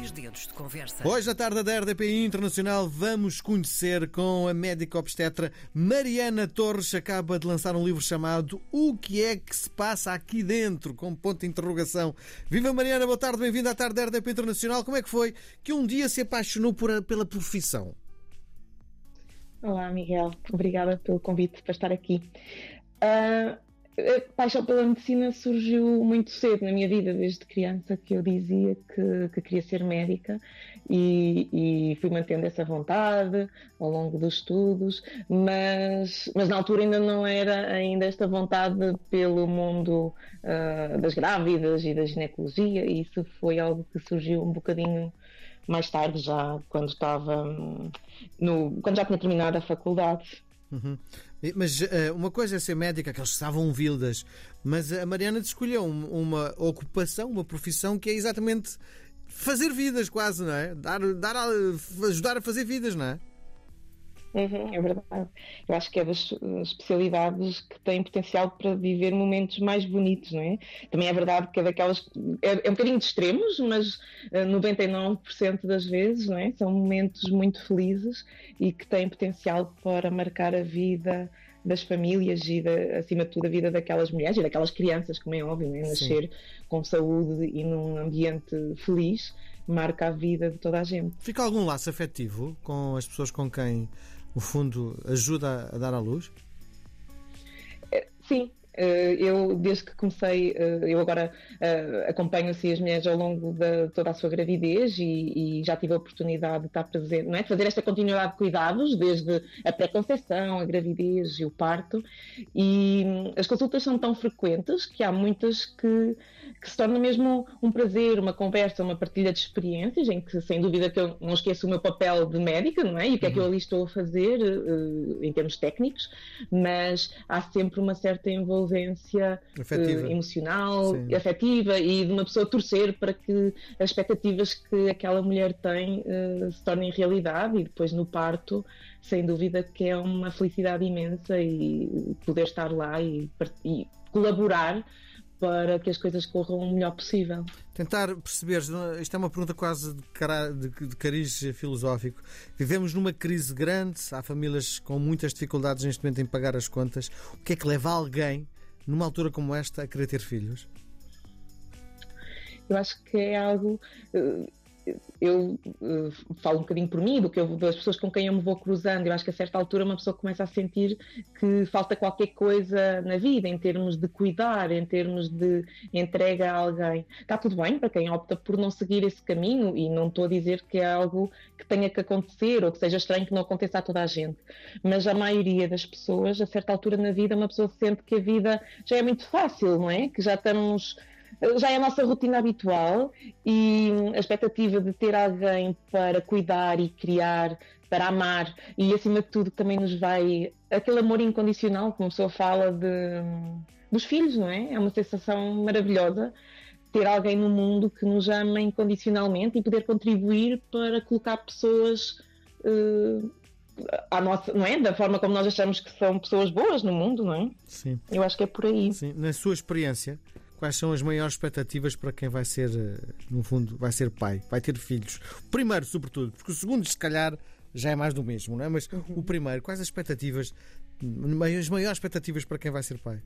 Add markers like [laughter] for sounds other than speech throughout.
Dois dedos de conversa. Hoje, à tarde da RDP Internacional, vamos conhecer com a médica obstetra Mariana Torres. Acaba de lançar um livro chamado O que é que se passa aqui dentro? Com ponto de interrogação. Viva Mariana, boa tarde, bem-vinda à tarde da RDP Internacional. Como é que foi que um dia se apaixonou por, pela profissão? Olá, Miguel. Obrigada pelo convite para estar aqui. Uh, a paixão pela medicina surgiu muito cedo na minha vida, desde criança, que eu dizia que, que queria ser médica e, e, fui mantendo essa vontade ao longo dos estudos, mas, mas na altura ainda não era ainda esta vontade pelo mundo uh, das grávidas e da ginecologia, e isso foi algo que surgiu um bocadinho mais tarde, já quando estava no, quando já tinha terminado a faculdade. Uhum. Mas uh, uma coisa é ser médica, que eles estavam vildas, mas a Mariana escolheu uma ocupação, uma profissão que é exatamente fazer vidas, quase, não é? Dar, dar a, ajudar a fazer vidas, não é? Uhum, é verdade. Eu acho que é das especialidades que têm potencial para viver momentos mais bonitos, não é? Também é verdade que é daquelas. É, é um bocadinho de extremos, mas uh, eh, 99% das vezes, não é? São momentos muito felizes e que têm potencial para marcar a vida das famílias e, da, acima de tudo, a vida daquelas mulheres e daquelas crianças, como é óbvio, é? nascer Sim. com saúde e num ambiente feliz marca a vida de toda a gente. Fica algum laço afetivo com as pessoas com quem o fundo ajuda a dar à luz? É, sim, eu, desde que comecei, eh, eu agora eh, acompanho assim, as mulheres ao longo de toda a sua gravidez e, e, já tive a oportunidade de estar presente, não é? de fazer esta continuidade de cuidados, desde a pré-conceição, a gravidez e o parto. E hum, as consultas são tão frequentes que há muitas que, que se torna mesmo um prazer, uma conversa, uma partilha de experiências, em que, sem dúvida, que eu não esqueço o meu papel de médica, não é? E o que é que eu ali estou a fazer em termos técnicos, mas há sempre uma certa envolvência uh, emocional, Sim. afetiva e de uma pessoa torcer para que as expectativas que aquela mulher tem uh, se tornem realidade e depois no parto, sem dúvida que é uma felicidade imensa e poder estar lá e, e colaborar para que as coisas corram o melhor possível. Tentar perceber, isto é uma pergunta quase de, cara, de, de cariz filosófico. Vivemos numa crise grande, há famílias com muitas dificuldades neste momento em pagar as contas. O que é que leva alguém, numa altura como esta, a querer ter filhos? Eu acho que é algo. Eu uh, falo um bocadinho por mim, do que eu, das pessoas com quem eu me vou cruzando. Eu acho que a certa altura uma pessoa começa a sentir que falta qualquer coisa na vida, em termos de cuidar, em termos de entrega a alguém. Está tudo bem para quem opta por não seguir esse caminho, e não estou a dizer que é algo que tenha que acontecer ou que seja estranho que não aconteça a toda a gente. Mas a maioria das pessoas, a certa altura na vida, uma pessoa sente que a vida já é muito fácil, não é? Que já estamos já é a nossa rotina habitual e a expectativa de ter alguém para cuidar e criar, para amar e acima de tudo também nos vai aquele amor incondicional, como a pessoa fala de, dos filhos, não é? É uma sensação maravilhosa ter alguém no mundo que nos ama incondicionalmente e poder contribuir para colocar pessoas uh, à nossa, não é? Da forma como nós achamos que são pessoas boas no mundo, não é? Sim. Eu acho que é por aí. Sim. Na sua experiência, quais são as maiores expectativas para quem vai ser, eh, no fundo, vai ser pai, vai ter filhos? O primeiro, sobretudo, porque o segundo, se calhar, já é mais do mesmo, não é? Mas uhum. o primeiro, quais as expectativas, as maiores expectativas para quem vai ser pai?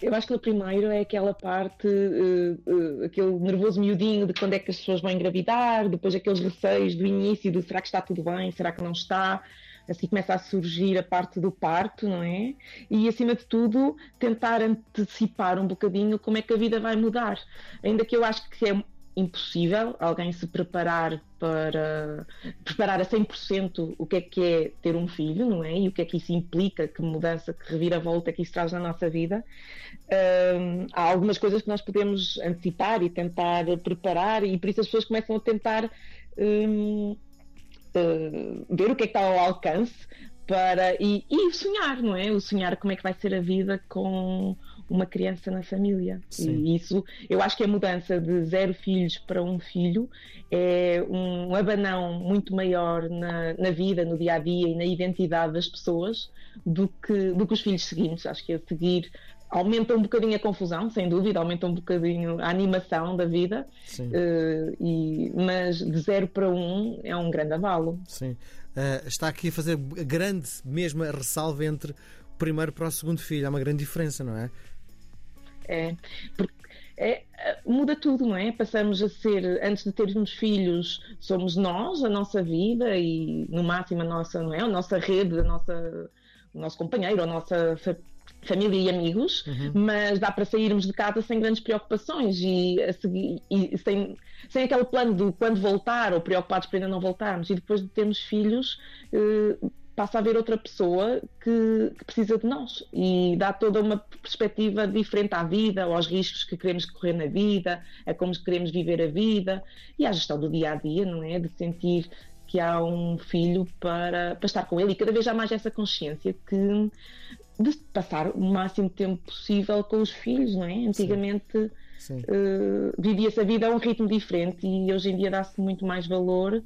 Eu acho que o primeiro é aquela parte, uh, uh, aquele nervoso miudinho de quando é que as pessoas vão engravidar, depois aqueles receios do início de será que está tudo bem, será que não está, assim começa a surgir a parte do parto, não é? E acima de tudo, tentar antecipar um bocadinho como é que a vida vai mudar. Ainda que eu acho que é impossível alguém se preparar para preparar a 100% o que é que é ter um filho, não é? E o que é que isso implica, que mudança, que reviravolta que isso traz na nossa vida. Um, há algumas coisas que nós podemos antecipar e tentar preparar, e por isso as pessoas começam a tentar um, uh, ver o que é que está ao alcance para e, e, sonhar, não é? O sonhar como é que vai ser a vida com uma criança na família. Sim. E isso, eu acho que a mudança de zero filhos para um filho é um abanão muito maior na, na vida, no dia a dia e na identidade das pessoas do que, do que os filhos seguintes. Acho que a seguir aumenta um bocadinho a confusão, sem dúvida, aumenta um bocadinho a animação da vida, uh, e, mas de zero para um é um grande avalo. Sim. Uh, está aqui a fazer grande mesmo a ressalva entre o primeiro para o segundo filho. Há uma grande diferença, não é? É, porque é, muda tudo, não é? Passamos a ser, antes de termos filhos, somos nós, a nossa vida e no máximo a nossa, não é? A nossa rede, a nossa, o nosso companheiro, a nossa família e amigos, uhum. mas dá para sairmos de casa sem grandes preocupações e, seguir, e sem, sem aquele plano de quando voltar ou preocupados por ainda não voltarmos. E depois de termos filhos, eh, passa a haver outra pessoa que, que, precisa de nós e dá toda uma perspectiva diferente à vida, aos riscos que queremos correr na vida, a como queremos viver a vida e à gestão do dia a dia, não é? De sentir que há um filho para, para estar com ele e cada vez há mais essa consciência que de passar o máximo tempo possível com os filhos, não é? Antigamente uh, vivia-se a vida a um ritmo diferente e hoje em dia dá-se muito mais valor uh,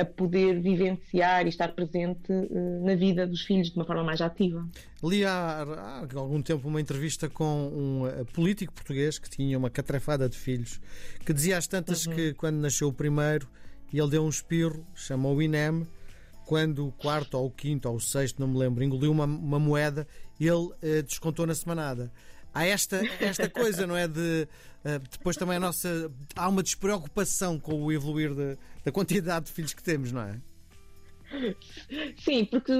a poder vivenciar e estar presente uh, na vida dos filhos de uma forma mais ativa. Li há, há algum tempo uma entrevista com um político português que tinha uma catrafada de filhos que dizia às tantas uhum. que quando nasceu o primeiro ele deu um espirro, chamou o INEM quando o quarto ou o quinto ou o sexto, não me lembro, engoliu uma, uma moeda, ele eh, descontou na semanada. Há esta, esta coisa, não é? De uh, depois também a nossa. Há uma despreocupação com o evoluir de, da quantidade de filhos que temos, não é? Sim, porque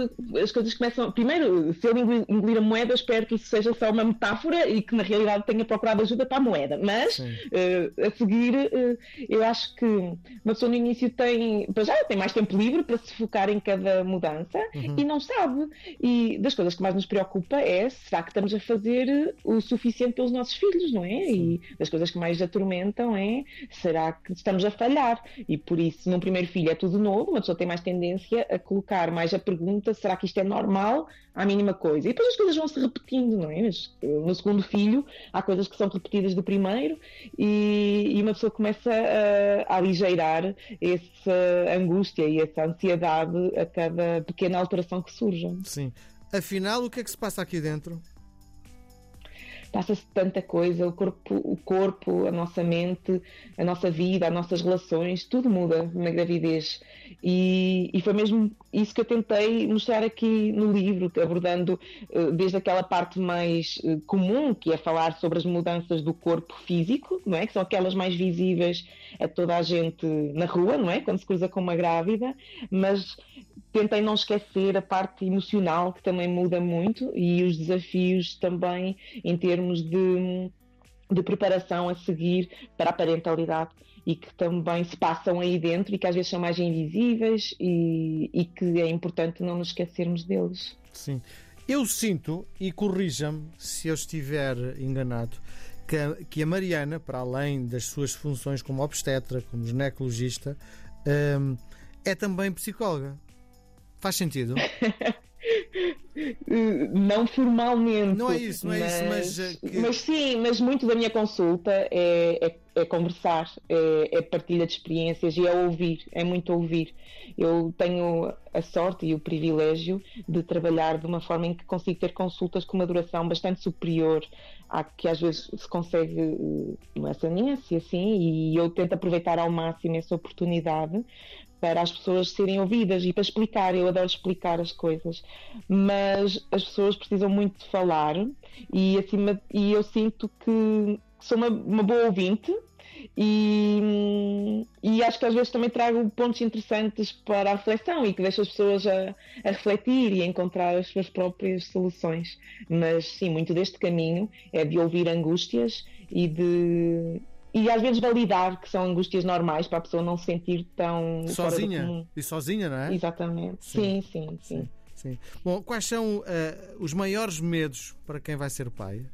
as coisas começam. Primeiro, se ele engolir a moeda, espero que isso seja só uma metáfora e que na realidade tenha procurado ajuda para a moeda. Mas uh, a seguir, uh, eu acho que uma pessoa no início tem. Já tem mais tempo livre para se focar em cada mudança uhum. e não sabe. E das coisas que mais nos preocupa é será que estamos a fazer o suficiente pelos nossos filhos, não é? Sim. E das coisas que mais atormentam é será que estamos a falhar? E por isso, num primeiro filho é tudo novo, uma pessoa tem mais tendência a colocar mais a pergunta: será que isto é normal? À mínima coisa. E depois as coisas vão se repetindo, não é? No segundo filho, há coisas que são repetidas do primeiro e, e uma pessoa começa a, a aligeirar essa angústia e essa ansiedade a cada pequena alteração que surja. Sim. Afinal, o que é que se passa aqui dentro? Passa-se tanta coisa, o corpo, o corpo, a nossa mente, a nossa vida, as nossas relações, tudo muda na gravidez. E, e foi mesmo isso que eu tentei mostrar aqui no livro, abordando uh, desde aquela parte mais uh, comum, que é falar sobre as mudanças do corpo físico, não é? Que são aquelas mais visíveis a toda a gente na rua, não é? Quando se cruza com uma grávida, mas tentei não esquecer a parte emocional que também muda muito e os desafios também em termos de, de preparação a seguir para a parentalidade e que também se passam aí dentro e que às vezes são mais invisíveis e, e que é importante não nos esquecermos deles. Sim. Eu sinto, e corrija-me se eu estiver enganado, que a, que a Mariana, para além das suas funções como obstetra, como ginecologista, hum, é também psicóloga. Faz sentido? [laughs] não formalmente. Não é isso, não é mas, isso, mas. Eh, que... Mas sim, mas muito da minha consulta é, é, é conversar, é, é, partilha de experiências e é ouvir, é muito ouvir. Eu tenho a sorte e o privilégio de trabalhar de uma forma em que consigo ter consultas com uma duração bastante superior à que às vezes se consegue eh, no SNS, assim, e eu tento aproveitar ao máximo essa oportunidade para as pessoas serem ouvidas e para explicar. Eu adoro explicar as coisas, mas as pessoas precisam muito de falar e, acima, e eu sinto que sou uma, uma boa ouvinte. E, e, acho que às vezes também trago pontos interessantes para a reflexão e que deixo as pessoas a, a, refletir e a encontrar as suas próprias soluções. Mas sim, muito deste caminho é de ouvir angústias e de, e às vezes validar que são angústias normais para a pessoa não se sentir tão sozinha e sozinha, não é? Exatamente. Sim, sim, sim. sim. sim. Bom, quais são uh, os maiores medos para quem vai ser pai?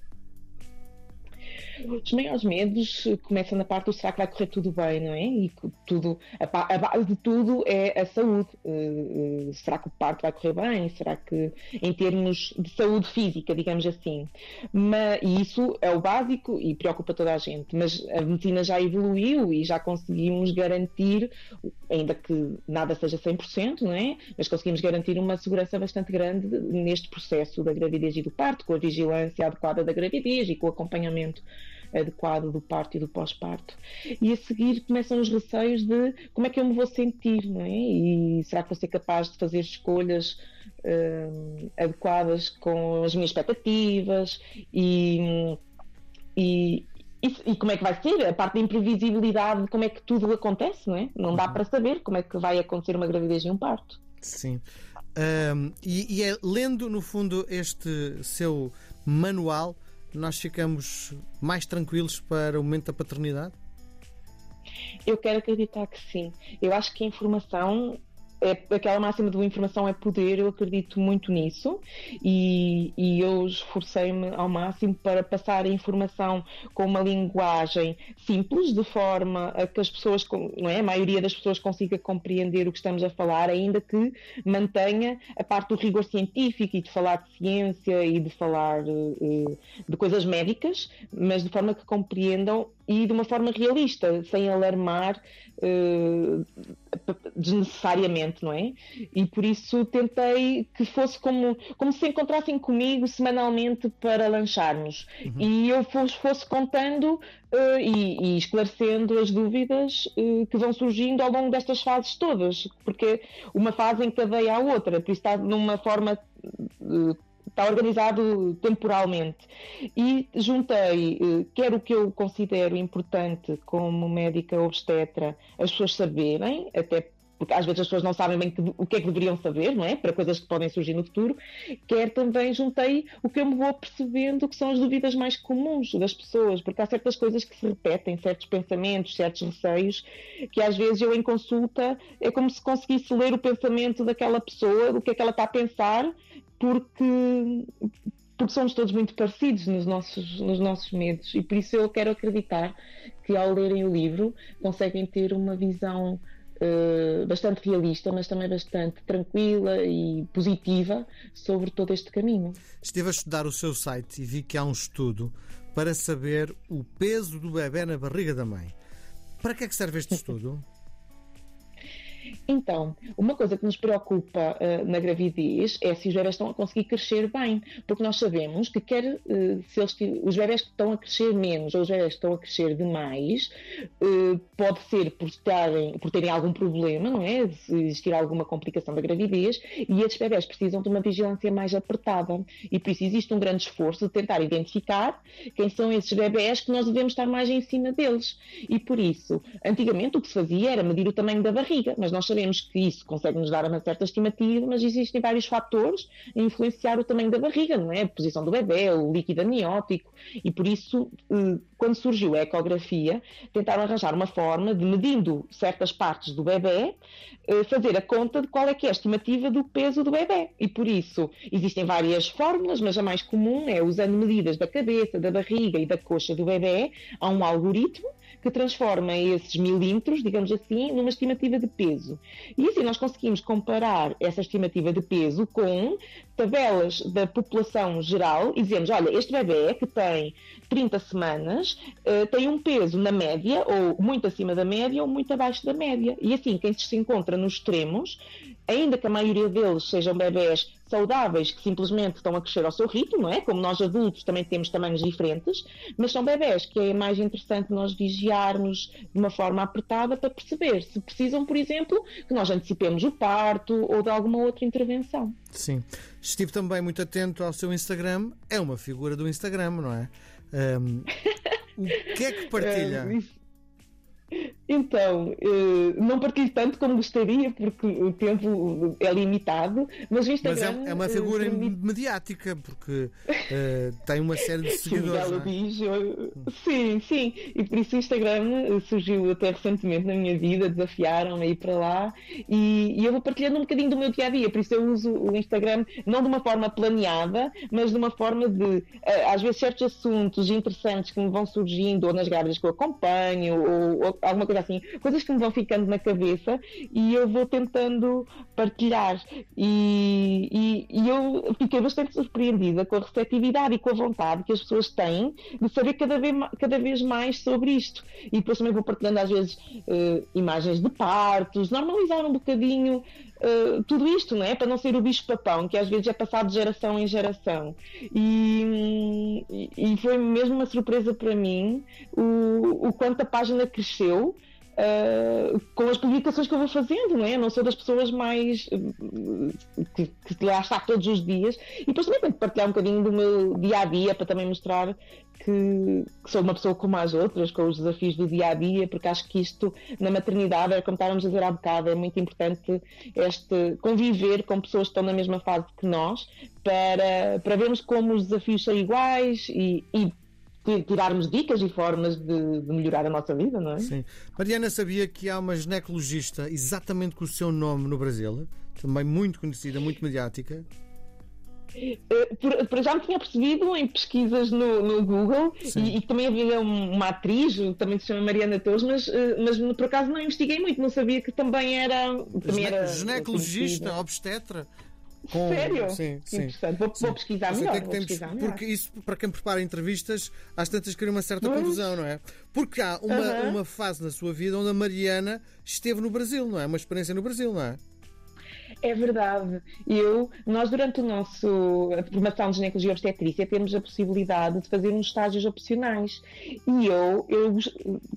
Os maiores medos começam na parte do será que vai correr tudo bem, não é? E tudo, a, a base de tudo é a saúde. Uh, uh, será que o parto vai correr bem? Será que, em termos de saúde física, digamos assim? Mas, e isso é o básico e preocupa toda a gente. Mas a medicina já evoluiu e já conseguimos garantir, ainda que nada seja 100%, não é? Mas conseguimos garantir uma segurança bastante grande neste processo da gravidez e do parto, com a vigilância adequada da gravidez e com o acompanhamento adequado do parto e do pós-parto. E a seguir começam os receios de como é que eu me vou sentir, não é? E será que vou ser capaz de fazer escolhas uh, adequadas com as minhas expectativas e, e, e, como é que vai ser? A parte da imprevisibilidade, como é que tudo acontece, não é? Não dá uhum. para saber como é que vai acontecer uma gravidez e um parto. Sim. Um, e, e é lendo, no fundo, este seu manual, nós ficamos mais tranquilos para o momento da paternidade? Eu quero acreditar que sim. Eu acho que a informação é, aquela máxima de informação é poder, eu acredito muito nisso e, e eu esforcei-me ao máximo para passar a informação com uma linguagem simples, de forma a que as pessoas, não é? a maioria das pessoas consiga compreender o que estamos a falar, ainda que mantenha a parte do rigor científico e de falar de ciência e de falar uh, de coisas médicas, mas de forma que compreendam e de uma forma realista, sem alarmar uh, desnecessariamente, não é? E por isso tentei que fosse como, como se encontrassem comigo semanalmente para lancharmos. Uhum. E eu fosse, fosse contando uh, e, e, esclarecendo as dúvidas uh, que vão surgindo ao longo destas fases todas, porque uma fase encadeia a outra, por isso está numa forma está organizado temporalmente. E juntei, eh, quer o que eu considero importante como médica obstetra, as pessoas saberem, até porque às vezes as pessoas não sabem bem que, o que é que deveriam saber, não é? Para coisas que podem surgir no futuro, quer também juntei o que eu me vou percebendo que são as dúvidas mais comuns das pessoas, porque há certas coisas que se repetem, certos pensamentos, certos receios, que às vezes eu em consulta é como se conseguisse ler o pensamento daquela pessoa, do que é que ela está a pensar, porque porque somos todos muito parecidos nos nossos, nos nossos medos. E por isso eu quero acreditar que ao lerem o livro conseguem ter uma visão uh, bastante realista, mas também bastante tranquila e positiva sobre todo este caminho. Estive a estudar o seu site e vi que há um estudo para saber o peso do bebê na barriga da mãe. Para que é que serve este [laughs] estudo? Então, uma coisa que nos preocupa uh, na gravidez é se os bebés estão a conseguir crescer bem, porque nós sabemos que quer uh, se eles, os bebés que estão a crescer menos ou os bebés que estão a crescer demais, uh, pode ser por, por terem algum problema, não é? Se existir alguma complicação da gravidez, e esses bebés precisam de uma vigilância mais apertada. E por isso existe um grande esforço de tentar identificar quem são esses bebés que nós devemos estar mais em cima deles. E por isso, antigamente o que se fazia era medir o tamanho da barriga, mas nós sabemos que isso consegue nos dar uma certa estimativa, mas existem vários fatores a influenciar o tamanho da barriga, não é? A posição do bebê, o líquido amniótico, e por isso, eh, quando surgiu a ecografia, tentaram arranjar uma forma de, medindo certas partes do bebê, eh, fazer a conta de qual é que é a estimativa do peso do bebê. E por isso, existem várias fórmulas, mas a mais comum é usando medidas da cabeça, da barriga e da coxa do bebê, há um algoritmo que transforma esses milímetros, digamos assim, numa estimativa de peso. E assim nós conseguimos comparar essa estimativa de peso com tabelas da população geral e dizemos, olha, este bebê que tem 30 semanas uh, tem um peso na média, ou muito acima da média, ou muito abaixo da média. E assim, quem se encontra nos extremos ainda que a maioria deles sejam bebés saudáveis que simplesmente estão a crescer ao seu ritmo, não é? Como nós adultos também temos tamanhos diferentes, mas são bebés que é mais interessante nós vigiarmos de uma forma apertada para perceber se precisam, por exemplo, que nós antecipemos o parto ou de alguma outra intervenção. Sim. Estive também muito atento ao seu Instagram. É uma figura do Instagram, não é? Um, o que é que [laughs] partilha? Então, uh, não partilho tanto como gostaria, porque o tempo é limitado, mas o Instagram. Mas é, é uma figura uh, mediática, porque uh, tem uma série de [laughs] seguidores. Sim, é? eu, sim, sim, e por isso o Instagram surgiu até recentemente na minha vida, desafiaram-me a ir para lá e, e, eu vou partilhando um bocadinho do meu dia a dia, por isso eu uso o Instagram não de uma forma planeada, mas de uma forma de, às vezes, certos assuntos interessantes que me vão surgindo, ou nas grávidas que eu acompanho, ou, ou alguma coisa assim, coisas que me vão ficando na cabeça e eu vou tentando partilhar. E, e, e eu fiquei bastante surpreendida com a receptividade e com a vontade que as pessoas têm de saber cada vez, cada vez mais sobre isto. E depois também vou partilhando, às vezes, uh, imagens de partos, normalizar um bocadinho uh, tudo isto, não é? Para não ser o bicho-papão, que às vezes é passado de geração em geração. E, e foi mesmo uma surpresa para mim o, o quanto a página cresceu. Uh, com as publicações que eu vou fazendo, não é? não sou das pessoas mais uh, que, que lá está todos os dias e depois também tenho que partilhar um bocadinho do meu dia a dia para também mostrar que, que, sou uma pessoa como as outras, com os desafios do dia a dia, porque acho que isto na maternidade, é como estávamos a dizer há bocado, é muito importante este conviver com pessoas que estão na mesma fase que nós, para, para vermos como os desafios são iguais e, e tirarmos dicas e formas de, de, melhorar a nossa vida, não é? Sim. Mariana sabia que há uma ginecologista exatamente com o seu nome no Brasil, também muito conhecida, muito mediática. Eh, por, por, já me tinha percebido em pesquisas no, no Google e, e, também havia uma atriz, também se chama Mariana Torres, mas, eh, mas por acaso não investiguei muito, não sabia que também era. Também era ginecologista, obstetra. Com... Sério? Sim, sim. Vou, sim. vou pesquisar melhor. Que temos, pesquisar porque isso, para quem prepara entrevistas, às tantas cria uma certa mas... confusão, não é? Porque há uma, uh -huh. uma fase na sua vida onde a Mariana esteve no Brasil, não é? Uma experiência no Brasil, não é? É verdade. Eu, nós, durante o nosso a formação de ginecologia obstetrícia, temos a possibilidade de fazer uns estágios opcionais. E eu, eu,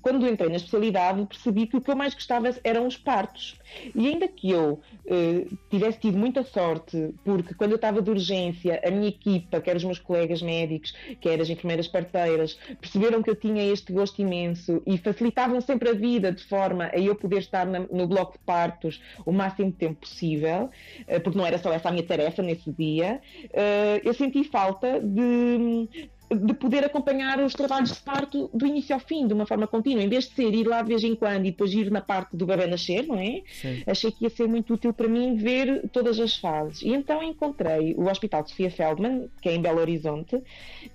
quando entrei na especialidade, percebi que o que eu mais gostava eram os partos. E ainda que eu eh, tivesse tido muita sorte, porque quando eu estava de urgência, a minha equipa, quer os meus colegas médicos, quer as enfermeiras parteiras, perceberam que eu tinha este gosto imenso e facilitavam sempre a vida de forma a eu poder estar na, no bloco de partos o máximo de tempo possível possível, eh, porque não era só essa a minha tarefa nesse dia, eh, eu senti falta de de poder acompanhar os trabalhos de parto do início ao fim, de uma forma contínua, em vez de ser ir lá de vez em quando e depois ir na parte do bebê nascer, não é? Sim. Achei que ia ser muito útil para mim ver todas as fases. E então encontrei o Hospital de Sofia Feldman, que é em Belo Horizonte,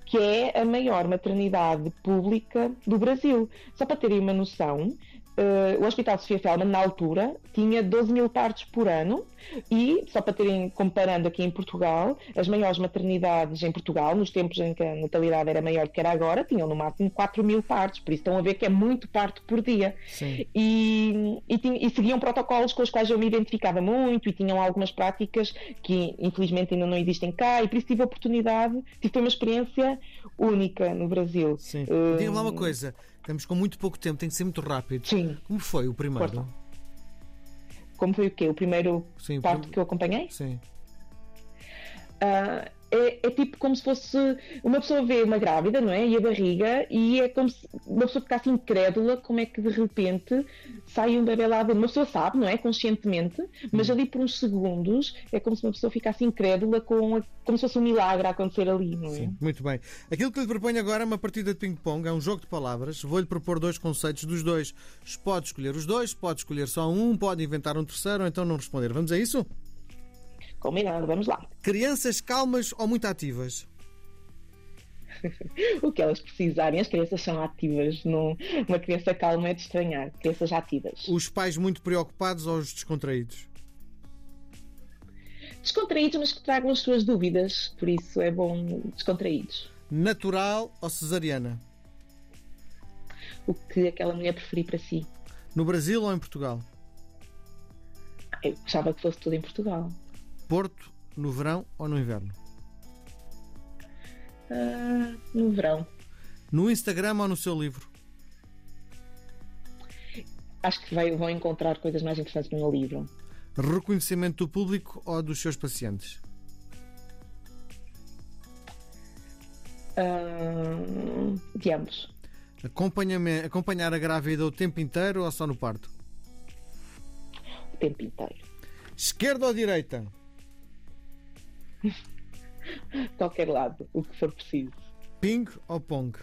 que é a maior maternidade pública do Brasil. Só para terem uma noção, Uh, o Hospital Sofia Feldman, na altura, tinha 12 mil partos por ano e, só para terem, comparando aqui em Portugal, as maiores maternidades em Portugal, nos tempos em que a natalidade era maior do que era agora, tinham no máximo 4 mil partos, por isso estão a ver que é muito parto por dia. E, e, e, seguiam protocolos com os quais eu me identificava muito e tinham algumas práticas que, infelizmente, ainda não existem cá e por isso tive a oportunidade, tive uma experiência única no Brasil. Sim. Uh, Diga-me lá uma coisa. Estamos com muito pouco tempo, tem que ser muito rápido. Sim. Como foi o primeiro? Corta. Como foi o quê? O primeiro Sim, parto que eu acompanhei? Sim. Uh, é, é, tipo como se fosse uma pessoa vê uma grávida, não é? E a barriga, e é como se uma pessoa ficasse incrédula como é que de repente sai um bebê lá dentro. Uma pessoa sabe, não é? Conscientemente, mas ali por uns segundos é como se uma pessoa ficasse incrédula com a, como se fosse um milagre a acontecer ali, não é? Sim, muito bem. Aquilo que lhe proponho agora é uma partida de ping-pong, é um jogo de palavras. Vou-lhe propor dois conceitos dos dois. Pode escolher os dois, pode escolher só um, pode inventar um terceiro ou então não responder. Vamos a isso? Combinado, vamos lá. Crianças calmas ou muito ativas? [laughs] o que elas precisarem, as crianças são ativas. Não... Uma criança calma é de estranhar. Crianças ativas. Os pais muito preocupados ou os descontraídos? Descontraídos, mas que tragam as suas dúvidas. Por isso é bom descontraídos. Natural ou cesariana? O que aquela mulher preferir para si. No Brasil ou em Portugal? Eu gostava que fosse tudo em Portugal. Porto, no verão ou no inverno? Uh, no verão. No Instagram ou no seu livro? Acho que vai, vão encontrar coisas mais interessantes no meu livro. Reconhecimento do público ou dos seus pacientes? Uh, de ambos. Acompanhar a grávida o tempo inteiro ou só no parto? O tempo inteiro. Esquerda ou direita? [laughs] Qualquer lado, o que for preciso. Ping ou pong?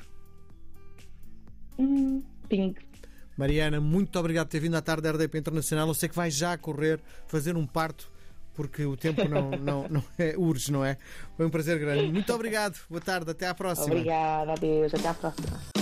Hum, ping. Mariana, muito obrigado por ter vindo à tarde da RDP Internacional. Eu sei que vai já correr fazer um parto porque o tempo não, [laughs] não, não é urge, não é? Foi um prazer grande. Muito obrigado. Boa tarde, até à próxima. Obrigada, adeus, até à próxima.